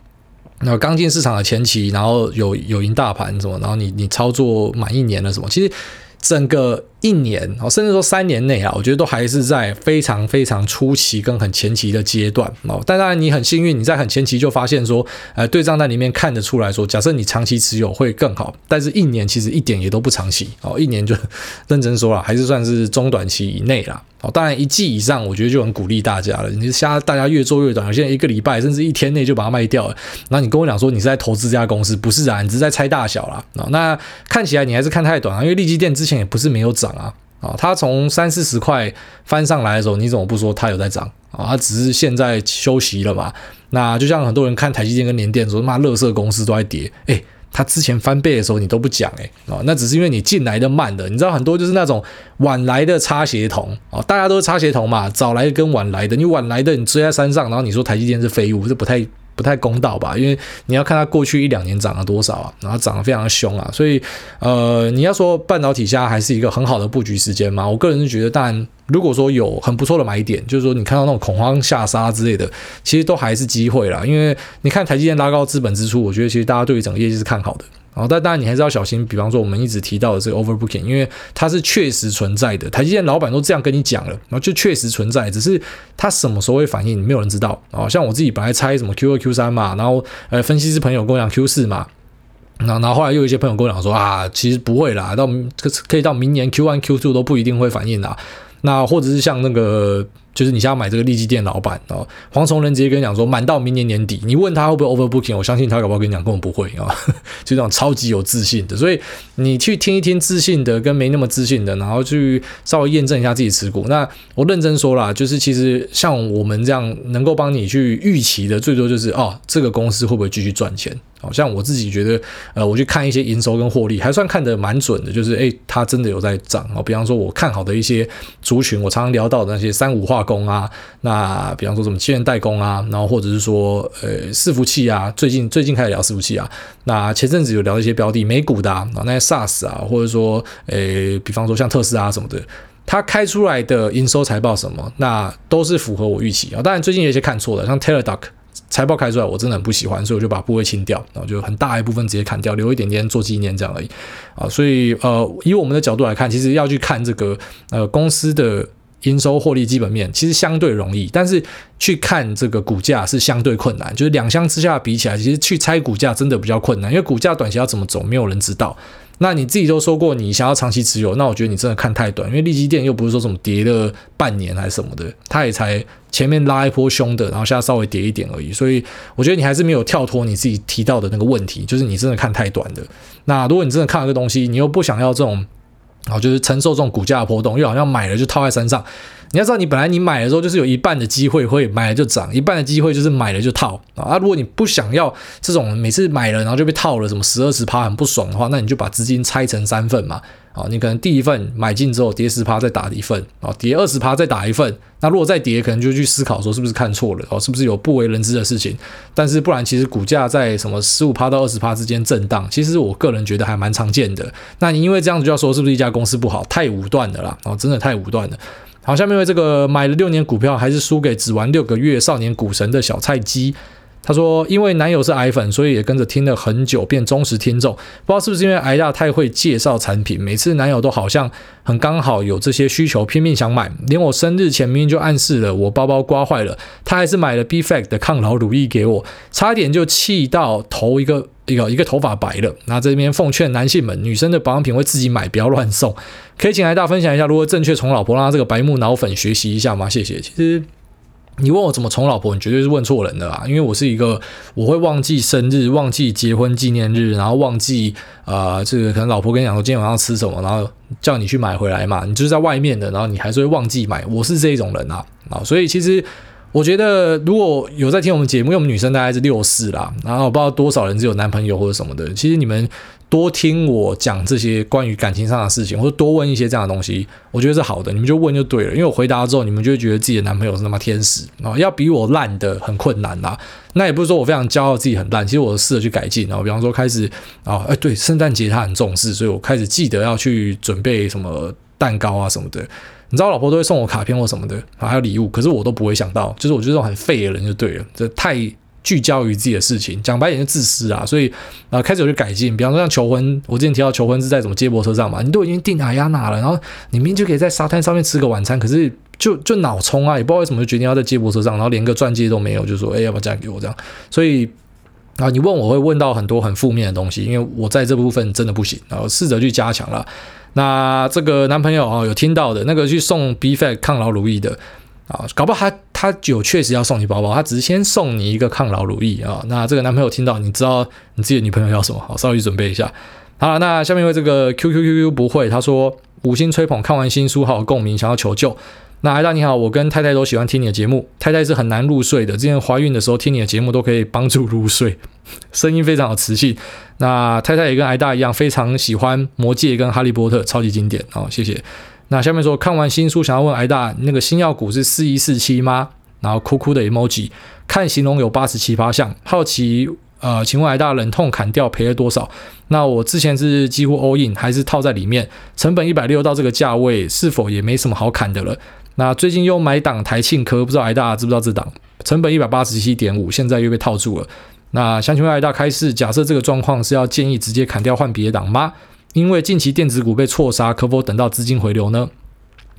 那刚进市场的前期，然后有有赢大盘什么，然后你你操作满一年了什么？其实整个。一年哦，甚至说三年内啊，我觉得都还是在非常非常初期跟很前期的阶段哦。但当然你很幸运，你在很前期就发现说，呃，对账单里面看得出来说，假设你长期持有会更好。但是一年其实一点也都不长期哦，一年就 认真说了，还是算是中短期以内啦。哦，当然一季以上，我觉得就很鼓励大家了。你瞎大家越做越短，现在一个礼拜甚至一天内就把它卖掉了。那你跟我讲说你是在投资这家公司，不是啊，你只是在猜大小啦。那看起来你还是看太短啊，因为利基电之前也不是没有涨啊。啊，它从三四十块翻上来的时候，你怎么不说它有在涨啊？它只是现在休息了嘛。那就像很多人看台积电跟联电说，妈，垃圾公司都在跌。诶，它之前翻倍的时候你都不讲诶、欸，哦，那只是因为你进来的慢的，你知道很多就是那种晚来的插协同啊，大家都是插协同嘛，早来跟晚来的，你晚来的你追在山上，然后你说台积电是废物，这不太。不太公道吧？因为你要看它过去一两年涨了多少啊，然后涨得非常凶啊，所以呃，你要说半导体下还是一个很好的布局时间嘛？我个人是觉得，当然如果说有很不错的买点，就是说你看到那种恐慌下杀之类的，其实都还是机会啦。因为你看台积电拉高资本支出，我觉得其实大家对于整个业绩是看好的。然后，但当然你还是要小心。比方说，我们一直提到的这个 overbooking，因为它是确实存在的。台积电老板都这样跟你讲了，然后就确实存在，只是它什么时候会反应，没有人知道。啊，像我自己本来猜什么 Q 二 Q 三嘛，然后呃，分析师朋友跟我讲 Q 四嘛，然后然后来又有一些朋友跟我讲说啊，其实不会啦，到可可以到明年 Q one Q two 都不一定会反应啦。那或者是像那个。就是你现在买这个利基店老板哦，黄崇仁直接跟你讲说满到明年年底，你问他会不会 overbooking，我相信他搞不好跟你讲根本不会啊，就这种超级有自信的，所以你去听一听自信的跟没那么自信的，然后去稍微验证一下自己持股。那我认真说啦，就是其实像我们这样能够帮你去预期的，最多就是哦，这个公司会不会继续赚钱？好像我自己觉得，呃，我去看一些营收跟获利，还算看得蛮准的，就是诶，它真的有在涨哦。比方说，我看好的一些族群，我常常聊到的那些三五化工啊，那比方说什么晶圆代工啊，然后或者是说，呃，伺服器啊，最近最近开始聊伺服器啊，那前阵子有聊一些标的，美股的啊，那些 SaaS 啊，或者说，呃，比方说像特斯拉什么的，它开出来的营收财报什么，那都是符合我预期啊。当然，最近有一些看错了，像 Teladoc。财报开出来，我真的很不喜欢，所以我就把部位清掉，然后就很大一部分直接砍掉，留一点点做纪念这样而已啊。所以呃，以我们的角度来看，其实要去看这个呃公司的营收获利基本面，其实相对容易，但是去看这个股价是相对困难。就是两相之下比起来，其实去猜股价真的比较困难，因为股价短期要怎么走，没有人知道。那你自己都说过，你想要长期持有，那我觉得你真的看太短，因为利基电又不是说什么跌了半年还是什么的，它也才前面拉一波凶的，然后现在稍微跌一点而已，所以我觉得你还是没有跳脱你自己提到的那个问题，就是你真的看太短的。那如果你真的看了个东西，你又不想要这种，然后，就是承受这种股价的波动，又好像买了就套在身上。你要知道，你本来你买的时候就是有一半的机会会买了就涨，一半的机会就是买了就套啊。如果你不想要这种每次买了然后就被套了，什么十二十趴很不爽的话，那你就把资金拆成三份嘛。啊，你可能第一份买进之后跌十趴再打一份，啊，跌二十趴再打一份。那如果再跌，可能就去思考说是不是看错了，哦，是不是有不为人知的事情。但是不然，其实股价在什么十五趴到二十趴之间震荡，其实我个人觉得还蛮常见的。那你因为这样子就要说是不是一家公司不好，太武断的啦，哦，真的太武断了。好，下面为这个买了六年股票还是输给只玩六个月少年股神的小菜鸡，他说因为男友是癌粉，所以也跟着听了很久，变忠实听众。不知道是不是因为癌大太会介绍产品，每次男友都好像很刚好有这些需求，拼命想买，连我生日前明明就暗示了我包包刮坏了，他还是买了 BFACT 的抗老乳液给我，差点就气到头一个。一个一个头发白了，那这边奉劝男性们，女生的保养品会自己买，不要乱送。可以请来大分享一下如何正确宠老婆，让他这个白目脑粉学习一下吗？谢谢。其实你问我怎么宠老婆，你绝对是问错人的啦，因为我是一个我会忘记生日、忘记结婚纪念日，然后忘记啊、这个可能老婆跟你讲说今天晚上吃什么，然后叫你去买回来嘛，你就是在外面的，然后你还是会忘记买。我是这种人啊，啊，所以其实。我觉得如果有在听我们节目，因为我们女生大概是六四啦，然后我不知道多少人是有男朋友或者什么的。其实你们多听我讲这些关于感情上的事情，或者多问一些这样的东西，我觉得是好的。你们就问就对了，因为我回答之后，你们就会觉得自己的男朋友是他妈天使啊，要比我烂的很困难啦。那也不是说我非常骄傲自己很烂，其实我试着去改进。然后比方说开始啊，哎对，圣诞节他很重视，所以我开始记得要去准备什么蛋糕啊什么的。你知道，老婆都会送我卡片或什么的，还有礼物，可是我都不会想到，就是我觉得这种很废的人就对了，这太聚焦于自己的事情，讲白点就自私啊，所以啊，开始有去改进，比方说像求婚，我之前提到求婚是在什么接驳车上嘛，你都已经订阿亚娜了，然后你明明就可以在沙滩上面吃个晚餐，可是就就脑冲啊，也不知道为什么就决定要在接驳车上，然后连个钻戒都没有，就说哎，要不要嫁给我？这样，所以啊，你问我会问到很多很负面的东西，因为我在这部分真的不行，然后试着去加强了。那这个男朋友啊，有听到的那个去送 BFACT 抗老乳液的啊，搞不好他他有确实要送你包包，他只是先送你一个抗老乳液啊。那这个男朋友听到，你知道你自己的女朋友要什么？好，稍微准备一下。好了，那下面为这个 QQQQ 不会，他说五星吹捧，看完新书好有共鸣，想要求救。那艾大你好，我跟太太都喜欢听你的节目，太太是很难入睡的，之前怀孕的时候听你的节目都可以帮助入睡，声音非常有磁性。那太太也跟艾大一样，非常喜欢《魔戒》跟《哈利波特》，超级经典哦，谢谢。那下面说看完新书，想要问艾大，那个星耀股是四一四七吗？然后哭哭的 emoji，看形容有八十七趴像，好奇。呃，请问癌大忍痛砍掉赔了多少？那我之前是几乎 all in，还是套在里面？成本一百六到这个价位，是否也没什么好砍的了？那最近又买档台庆科，不知道癌大知不知道这档？成本一百八十七点五，现在又被套住了。那想请问癌大开市，假设这个状况是要建议直接砍掉换别档吗？因为近期电子股被错杀，可否等到资金回流呢？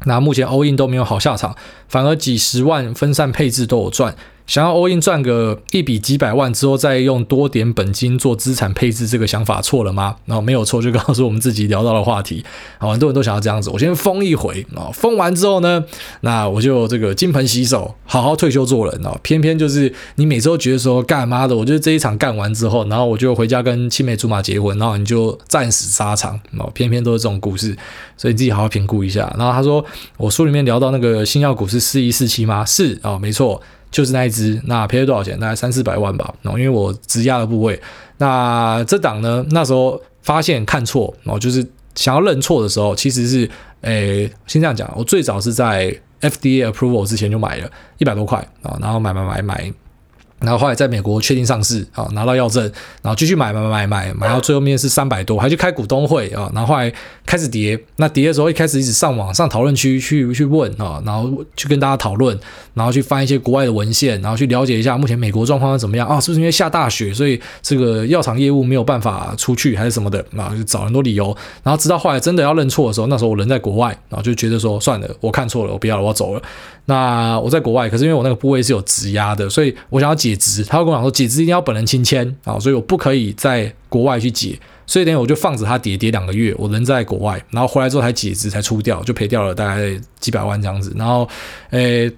那目前 all in 都没有好下场，反而几十万分散配置都有赚。想要 all in 赚个一笔几百万之后，再用多点本金做资产配置，这个想法错了吗？然后没有错，就告诉我们自己聊到的话题。好，很多人都想要这样子，我先疯一回啊，疯完之后呢，那我就这个金盆洗手，好好退休做人哦。偏偏就是你每周觉得说干妈的，我觉得这一场干完之后，然后我就回家跟青梅竹马结婚，然后你就战死沙场哦。偏偏都是这种故事，所以自己好好评估一下。然后他说，我书里面聊到那个星耀股是四一四七吗？是哦，没错。就是那一只，那赔了多少钱？大概三四百万吧。然后因为我质押的部位，那这档呢，那时候发现看错，然后就是想要认错的时候，其实是，诶，先这样讲，我最早是在 FDA approval 之前就买了一百多块啊，然后买买买买。然后后来在美国确定上市啊，拿到药证，然后继续买买买买买到最后面是三百多，还去开股东会啊，然后后来开始跌，那跌的时候一开始一直上网上讨论区去去问啊，然后去跟大家讨论，然后去翻一些国外的文献，然后去了解一下目前美国状况是怎么样啊，是不是因为下大雪，所以这个药厂业务没有办法出去还是什么的啊，就找很多理由，然后直到后来真的要认错的时候，那时候我人在国外，然后就觉得说算了，我看错了，我不要了，我要走了。那我在国外，可是因为我那个部位是有质押的，所以我想要解解职，他会跟我讲说解职一定要本人亲签啊，所以我不可以在国外去解，所以等于我就放着它跌跌两个月，我人在国外，然后回来之后才解职才出掉，就赔掉了大概几百万这样子。然后，诶，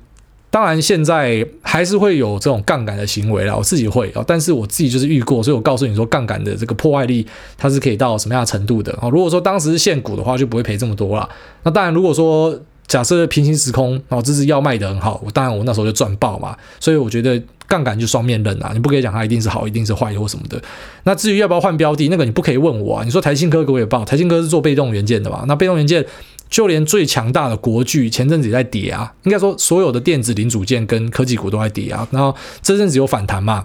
当然现在还是会有这种杠杆的行为啦，我自己会啊，但是我自己就是遇过，所以我告诉你说杠杆的这个破坏力它是可以到什么样的程度的啊？如果说当时是现股的话，就不会赔这么多了。那当然，如果说假设平行时空，然后这支药卖得很好，我当然我那时候就赚爆嘛，所以我觉得杠杆就双面刃啊，你不可以讲它一定是好，一定是坏或什么的。那至于要不要换标的，那个你不可以问我啊。你说台庆科给我也报，台庆科是做被动元件的嘛？那被动元件就连最强大的国巨前阵子也在跌啊，应该说所有的电子零组件跟科技股都在跌啊，然后这阵子有反弹嘛？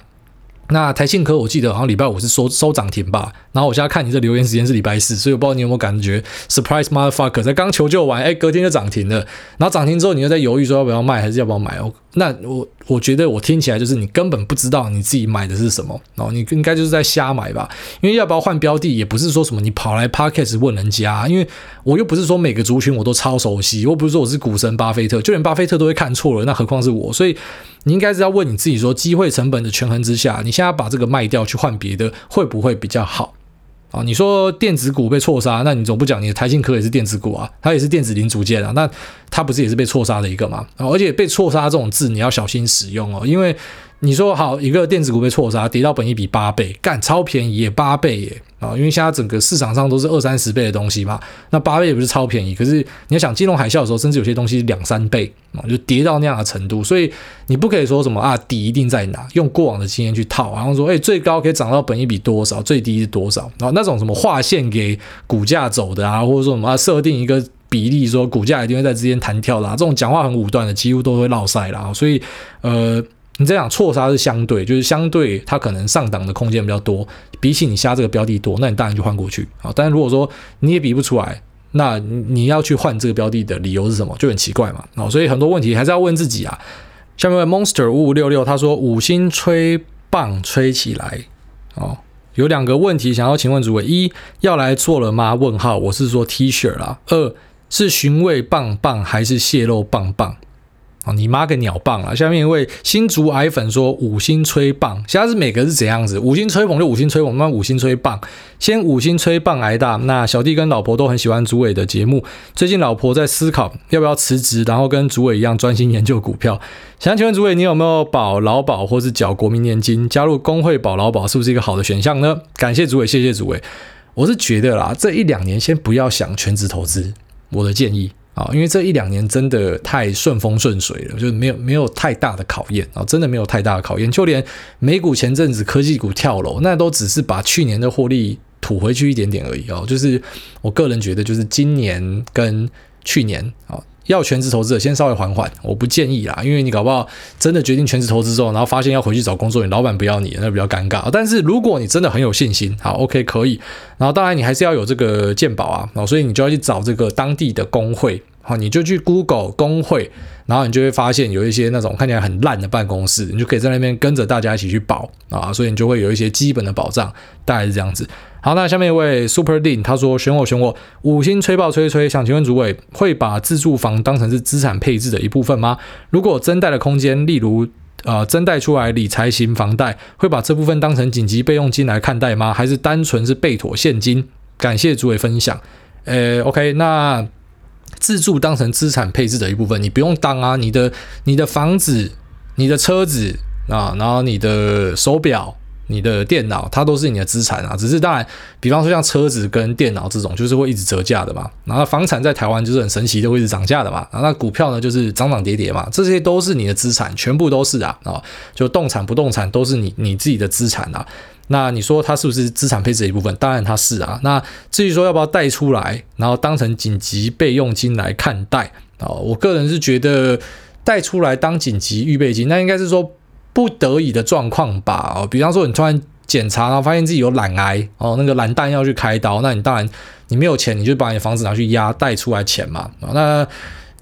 那台信科我记得好像礼拜五是收收涨停吧，然后我现在看你这留言时间是礼拜四，所以我不知道你有没有感觉 surprise motherfucker 在刚求救完，哎，隔天就涨停了，然后涨停之后你又在犹豫说要不要卖还是要不要买哦？那我我觉得我听起来就是你根本不知道你自己买的是什么哦，你应该就是在瞎买吧？因为要不要换标的也不是说什么你跑来 podcast 问人家，因为我又不是说每个族群我都超熟悉，又不是说我是股神巴菲特，就连巴菲特都会看错了，那何况是我？所以。你应该是要问你自己说，机会成本的权衡之下，你现在把这个卖掉去换别的，会不会比较好？啊，你说电子股被错杀，那你总不讲你的台信科也是电子股啊，它也是电子零组件啊，那它不是也是被错杀的一个吗？而且被错杀这种字你要小心使用哦，因为。你说好一个电子股被错杀，跌到本益比八倍，干超便宜耶，八倍耶啊！因为现在整个市场上都是二三十倍的东西嘛，那八倍也不是超便宜。可是你要想金融海啸的时候，甚至有些东西两三倍啊，就跌到那样的程度，所以你不可以说什么啊底一定在哪，用过往的经验去套，然后说哎最高可以涨到本益比多少，最低是多少，然后那种什么划线给股价走的啊，或者说什么设定一个比例说股价一定会在之间弹跳啦，这种讲话很武断的，几乎都会落赛啦。所以呃。你这样错杀是相对，就是相对它可能上档的空间比较多，比起你瞎这个标的多，那你当然就换过去啊。但是如果说你也比不出来，那你要去换这个标的的理由是什么？就很奇怪嘛。啊，所以很多问题还是要问自己啊。下面 Monster 五五六六他说五星吹棒吹起来哦，有两个问题想要请问主位：一要来做了吗？问号，我是说 T 恤啦。二是寻味棒棒还是泄露棒棒？啊，你妈个鸟棒啊！下面一位新竹矮粉说五星吹棒，现在是每个是怎样子？五星吹捧就五星吹捧，那五星吹棒，先五星吹棒挨大。那小弟跟老婆都很喜欢主委的节目，最近老婆在思考要不要辞职，然后跟主委一样专心研究股票。想请问主委，你有没有保劳保或是缴国民年金？加入公会保劳保是不是一个好的选项呢？感谢主委，谢谢主委。我是觉得啦，这一两年先不要想全职投资，我的建议。啊，因为这一两年真的太顺风顺水了，就是没有没有太大的考验啊，真的没有太大的考验。就连美股前阵子科技股跳楼，那都只是把去年的获利吐回去一点点而已哦。就是我个人觉得，就是今年跟去年啊。要全职投资的，先稍微缓缓，我不建议啦，因为你搞不好真的决定全职投资之后，然后发现要回去找工作，你老板不要你，那比较尴尬。但是如果你真的很有信心，好，OK，可以。然后当然你还是要有这个健保啊，所以你就要去找这个当地的工会。好，你就去 Google 工会，然后你就会发现有一些那种看起来很烂的办公室，你就可以在那边跟着大家一起去保啊，所以你就会有一些基本的保障，大概是这样子。好，那下面一位 Super Lin 他说选我选我五星吹爆吹吹，想请问主委会把自住房当成是资产配置的一部分吗？如果增贷的空间，例如呃增贷出来理财型房贷，会把这部分当成紧急备用金来看待吗？还是单纯是备妥现金？感谢主委分享。呃，OK，那。自住当成资产配置的一部分，你不用当啊，你的你的房子、你的车子啊，然后你的手表、你的电脑，它都是你的资产啊。只是当然，比方说像车子跟电脑这种，就是会一直折价的嘛。然后房产在台湾就是很神奇的会一直涨价的嘛。然后那股票呢，就是涨涨跌跌嘛。这些都是你的资产，全部都是啊啊，就动产、不动产都是你你自己的资产啊。那你说它是不是资产配置的一部分？当然它是啊。那至于说要不要贷出来，然后当成紧急备用金来看待啊？我个人是觉得贷出来当紧急预备金，那应该是说不得已的状况吧。哦，比方说你突然检查，然后发现自己有懒癌哦，那个懒蛋要去开刀，那你当然你没有钱，你就把你的房子拿去押贷出来钱嘛。那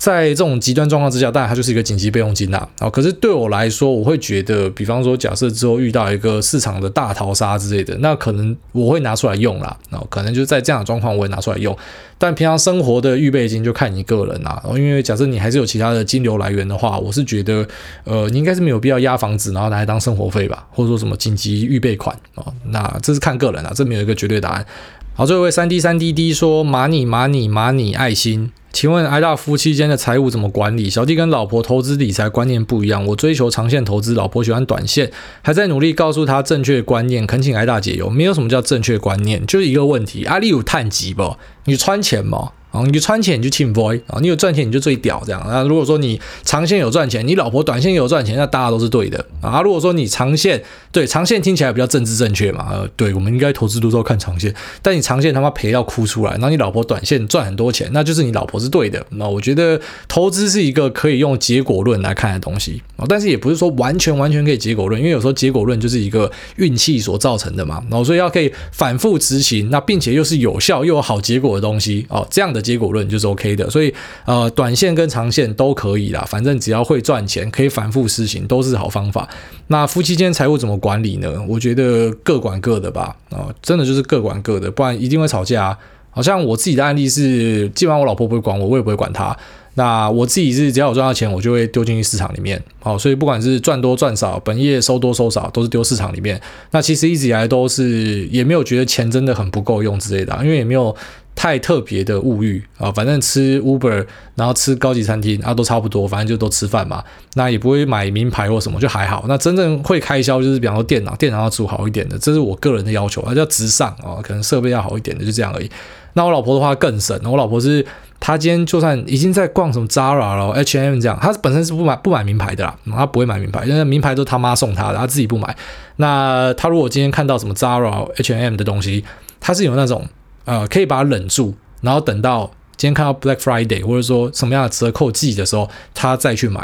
在这种极端状况之下，当然它就是一个紧急备用金啦。啊，可是对我来说，我会觉得，比方说，假设之后遇到一个市场的大逃杀之类的，那可能我会拿出来用啦。啊，可能就在这样的状况，我会拿出来用。但平常生活的预备金就看你个人啦。因为假设你还是有其他的金流来源的话，我是觉得，呃，你应该是没有必要压房子，然后拿来当生活费吧，或者说什么紧急预备款啊。那这是看个人啦，这没有一个绝对答案。好，最后一位三 D 三 D D 说：马你马你马你爱心。请问挨大夫妻间的财务怎么管理？小弟跟老婆投资理财观念不一样，我追求长线投资，老婆喜欢短线，还在努力告诉她正确观念，恳请挨大解忧。没有什么叫正确观念，就是一个问题。阿里有碳基不？你穿钱吗？啊，你穿钱你就请 boy 啊，你有赚钱你就最屌这样。那如果说你长线有赚钱，你老婆短线有赚钱，那大家都是对的啊。如果说你长线对长线听起来比较政治正确嘛，呃，对，我们应该投资都是要看长线，但你长线他妈赔到哭出来，然后你老婆短线赚很多钱，那就是你老婆是对的。那我觉得投资是一个可以用结果论来看的东西啊，但是也不是说完全完全可以结果论，因为有时候结果论就是一个运气所造成的嘛。然后所以要可以反复执行，那并且又是有效又有好结果的东西哦，这样的。结果论就是 OK 的，所以呃，短线跟长线都可以啦，反正只要会赚钱，可以反复实行，都是好方法。那夫妻间财务怎么管理呢？我觉得各管各的吧，啊、真的就是各管各的，不然一定会吵架。好像我自己的案例是，基本上我老婆不会管我，我也不会管她。那我自己是只要有赚到钱，我就会丢进去市场里面。好，所以不管是赚多赚少，本业收多收少，都是丢市场里面。那其实一直以来都是也没有觉得钱真的很不够用之类的，因为也没有。太特别的物欲啊，反正吃 Uber，然后吃高级餐厅啊，都差不多，反正就都吃饭嘛。那也不会买名牌或什么，就还好。那真正会开销就是，比方说电脑，电脑要出好一点的，这是我个人的要求，而叫直上啊，可能设备要好一点的，就这样而已。那我老婆的话更省，我老婆是她今天就算已经在逛什么 Zara 了，H&M 这样，她本身是不买不买名牌的啦，她不会买名牌，因为名牌都是他妈送她的，她自己不买。那她如果今天看到什么 Zara、H&M 的东西，她是有那种。呃，可以把它忍住，然后等到今天看到 Black Friday 或者说什么样的折扣季的时候，她再去买。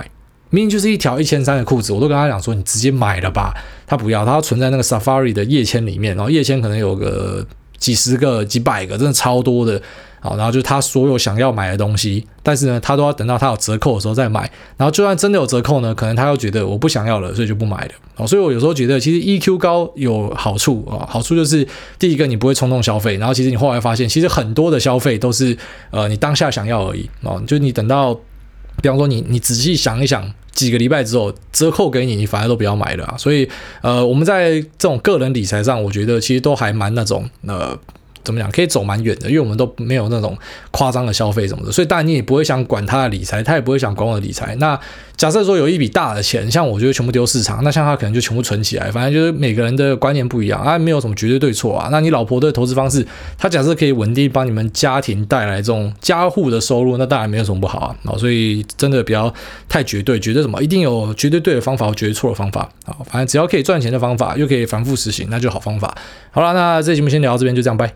明明就是一条一千三的裤子，我都跟他讲说，你直接买了吧。他不要，他要存在那个 Safari 的页签里面，然后页签可能有个几十个、几百个，真的超多的。好，然后就是他所有想要买的东西，但是呢，他都要等到他有折扣的时候再买。然后就算真的有折扣呢，可能他又觉得我不想要了，所以就不买了。哦，所以我有时候觉得，其实 EQ 高有好处啊，好处就是第一个你不会冲动消费，然后其实你后来发现，其实很多的消费都是呃你当下想要而已哦，就你等到，比方说你你仔细想一想，几个礼拜之后折扣给你，你反而都不要买了。所以呃，我们在这种个人理财上，我觉得其实都还蛮那种呃。怎么讲？可以走蛮远的，因为我们都没有那种夸张的消费什么的，所以当然你也不会想管他的理财，他也不会想管我的理财。那假设说有一笔大的钱，像我就全部丢市场，那像他可能就全部存起来。反正就是每个人的观念不一样啊，没有什么绝对对错啊。那你老婆的投资方式，他假设可以稳定帮你们家庭带来这种家户的收入，那当然没有什么不好啊。哦，所以真的不要太绝对，绝对什么一定有绝对对的方法，绝对错的方法啊。反正只要可以赚钱的方法，又可以反复实行，那就好方法。好了，那这期节目先聊到这边，就这样，拜。